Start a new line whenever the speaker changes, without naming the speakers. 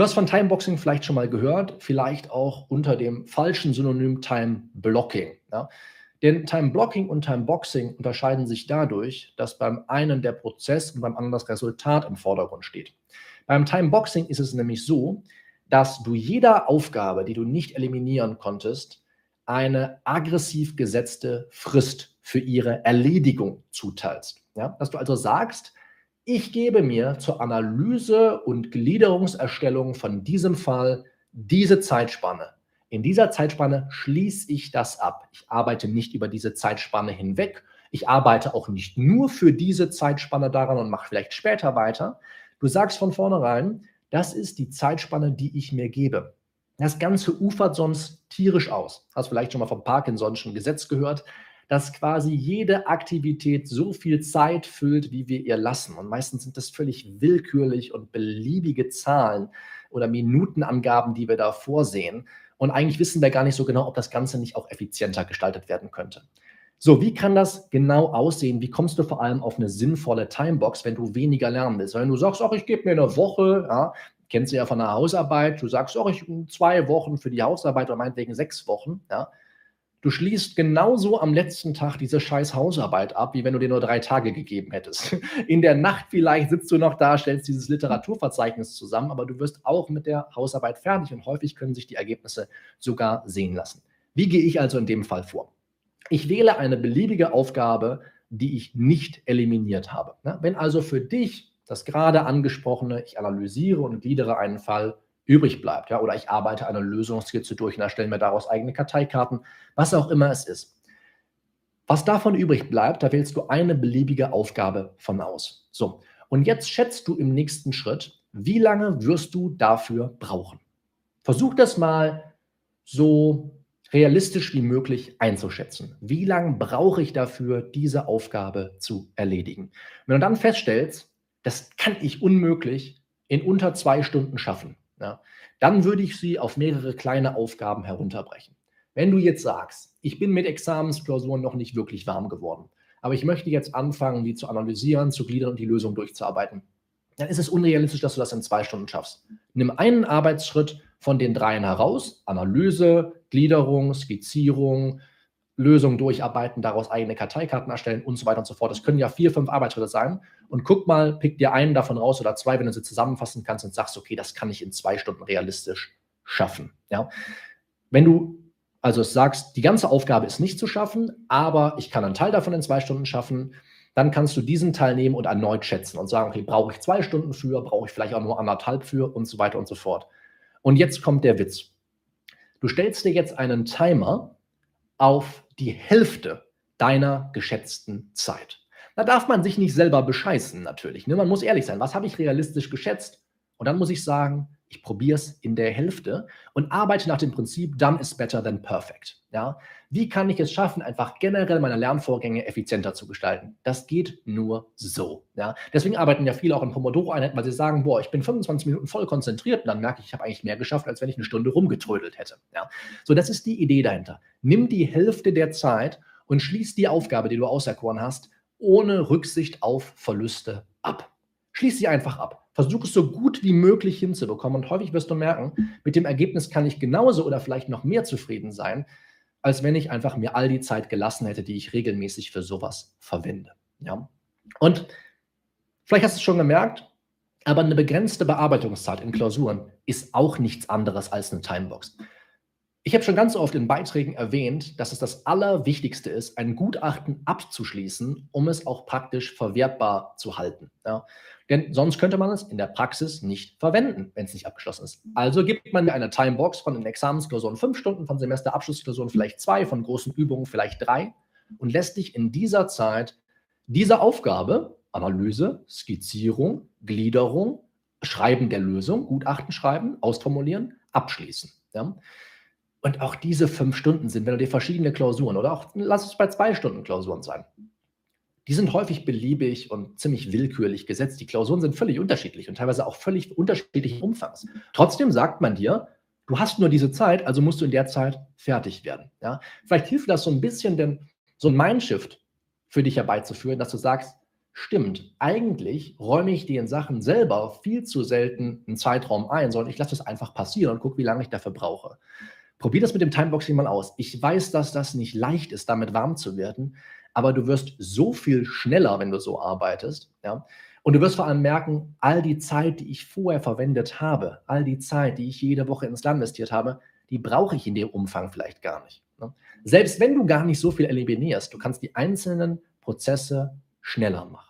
Du hast von Timeboxing vielleicht schon mal gehört, vielleicht auch unter dem falschen Synonym Time Blocking. Ja? Denn Time Blocking und Time Boxing unterscheiden sich dadurch, dass beim einen der Prozess und beim anderen das Resultat im Vordergrund steht. Beim Time Boxing ist es nämlich so, dass du jeder Aufgabe, die du nicht eliminieren konntest, eine aggressiv gesetzte Frist für ihre Erledigung zuteilst. Ja? Dass du also sagst, ich gebe mir zur Analyse und Gliederungserstellung von diesem Fall diese Zeitspanne. In dieser Zeitspanne schließe ich das ab. Ich arbeite nicht über diese Zeitspanne hinweg. Ich arbeite auch nicht nur für diese Zeitspanne daran und mache vielleicht später weiter. Du sagst von vornherein, das ist die Zeitspanne, die ich mir gebe. Das Ganze ufert sonst tierisch aus. Hast vielleicht schon mal vom Parkinson'schen Gesetz gehört dass quasi jede Aktivität so viel Zeit füllt, wie wir ihr lassen. Und meistens sind das völlig willkürlich und beliebige Zahlen oder Minutenangaben, die wir da vorsehen. Und eigentlich wissen wir gar nicht so genau, ob das Ganze nicht auch effizienter gestaltet werden könnte. So, wie kann das genau aussehen? Wie kommst du vor allem auf eine sinnvolle Timebox, wenn du weniger lernen willst? Wenn du sagst, ach, ich gebe mir eine Woche, ja, kennst du ja von der Hausarbeit, du sagst, ach, ich zwei Wochen für die Hausarbeit oder meinetwegen sechs Wochen, ja, Du schließt genauso am letzten Tag diese scheiß Hausarbeit ab, wie wenn du dir nur drei Tage gegeben hättest. In der Nacht vielleicht sitzt du noch da, stellst dieses Literaturverzeichnis zusammen, aber du wirst auch mit der Hausarbeit fertig und häufig können sich die Ergebnisse sogar sehen lassen. Wie gehe ich also in dem Fall vor? Ich wähle eine beliebige Aufgabe, die ich nicht eliminiert habe. Wenn also für dich das gerade angesprochene, ich analysiere und gliedere einen Fall, übrig bleibt. Ja? Oder ich arbeite eine Lösungskizze durch und erstelle mir daraus eigene Karteikarten, was auch immer es ist. Was davon übrig bleibt, da wählst du eine beliebige Aufgabe von aus. So, und jetzt schätzt du im nächsten Schritt, wie lange wirst du dafür brauchen? Versuch das mal so realistisch wie möglich einzuschätzen. Wie lange brauche ich dafür, diese Aufgabe zu erledigen? Wenn du dann feststellst, das kann ich unmöglich in unter zwei Stunden schaffen, ja, dann würde ich sie auf mehrere kleine Aufgaben herunterbrechen. Wenn du jetzt sagst, ich bin mit Examensklausuren noch nicht wirklich warm geworden, aber ich möchte jetzt anfangen, die zu analysieren, zu gliedern und die Lösung durchzuarbeiten, dann ist es unrealistisch, dass du das in zwei Stunden schaffst. Nimm einen Arbeitsschritt von den dreien heraus, Analyse, Gliederung, Skizzierung, Lösungen durcharbeiten, daraus eigene Karteikarten erstellen und so weiter und so fort. Das können ja vier, fünf Arbeitsschritte sein. Und guck mal, pick dir einen davon raus oder zwei, wenn du sie zusammenfassen kannst und sagst, okay, das kann ich in zwei Stunden realistisch schaffen. Ja? Wenn du also sagst, die ganze Aufgabe ist nicht zu schaffen, aber ich kann einen Teil davon in zwei Stunden schaffen, dann kannst du diesen Teil nehmen und erneut schätzen und sagen, okay, brauche ich zwei Stunden für, brauche ich vielleicht auch nur anderthalb für und so weiter und so fort. Und jetzt kommt der Witz. Du stellst dir jetzt einen Timer auf die Hälfte deiner geschätzten Zeit. Da darf man sich nicht selber bescheißen, natürlich. Ne? Man muss ehrlich sein. Was habe ich realistisch geschätzt? Und dann muss ich sagen, ich probiere es in der Hälfte und arbeite nach dem Prinzip, done is better than perfect. Ja? Wie kann ich es schaffen, einfach generell meine Lernvorgänge effizienter zu gestalten? Das geht nur so. Ja? Deswegen arbeiten ja viele auch in Pomodoro-Einheiten, weil sie sagen, boah, ich bin 25 Minuten voll konzentriert und dann merke ich, ich habe eigentlich mehr geschafft, als wenn ich eine Stunde rumgetrödelt hätte. Ja? So, das ist die Idee dahinter. Nimm die Hälfte der Zeit und schließ die Aufgabe, die du auserkoren hast, ohne Rücksicht auf Verluste ab. Schließ sie einfach ab. Versuch es so gut wie möglich hinzubekommen und häufig wirst du merken, mit dem Ergebnis kann ich genauso oder vielleicht noch mehr zufrieden sein, als wenn ich einfach mir all die Zeit gelassen hätte, die ich regelmäßig für sowas verwende. Ja? Und vielleicht hast du es schon gemerkt, aber eine begrenzte Bearbeitungszeit in Klausuren ist auch nichts anderes als eine Timebox. Ich habe schon ganz oft in Beiträgen erwähnt, dass es das Allerwichtigste ist, ein Gutachten abzuschließen, um es auch praktisch verwertbar zu halten. Ja? Denn sonst könnte man es in der Praxis nicht verwenden, wenn es nicht abgeschlossen ist. Also gibt man eine Timebox von den Examensklausuren fünf Stunden, von Semesterabschlussklausuren vielleicht zwei, von großen Übungen vielleicht drei und lässt dich in dieser Zeit diese Aufgabe, Analyse, Skizzierung, Gliederung, Schreiben der Lösung, Gutachten schreiben, ausformulieren, abschließen. Ja? Und auch diese fünf Stunden sind, wenn du dir verschiedene Klausuren oder auch lass es bei zwei Stunden Klausuren sein, die sind häufig beliebig und ziemlich willkürlich gesetzt. Die Klausuren sind völlig unterschiedlich und teilweise auch völlig unterschiedlichen Umfangs. Trotzdem sagt man dir, du hast nur diese Zeit, also musst du in der Zeit fertig werden. Ja? Vielleicht hilft das so ein bisschen, denn so ein Mindshift für dich herbeizuführen, dass du sagst, stimmt, eigentlich räume ich den Sachen selber viel zu selten einen Zeitraum ein, sondern ich lasse es einfach passieren und gucke, wie lange ich dafür brauche. Probier das mit dem Timeboxing mal aus. Ich weiß, dass das nicht leicht ist, damit warm zu werden, aber du wirst so viel schneller, wenn du so arbeitest. Ja? Und du wirst vor allem merken, all die Zeit, die ich vorher verwendet habe, all die Zeit, die ich jede Woche ins Land investiert habe, die brauche ich in dem Umfang vielleicht gar nicht. Ne? Selbst wenn du gar nicht so viel eliminierst, du kannst die einzelnen Prozesse schneller machen.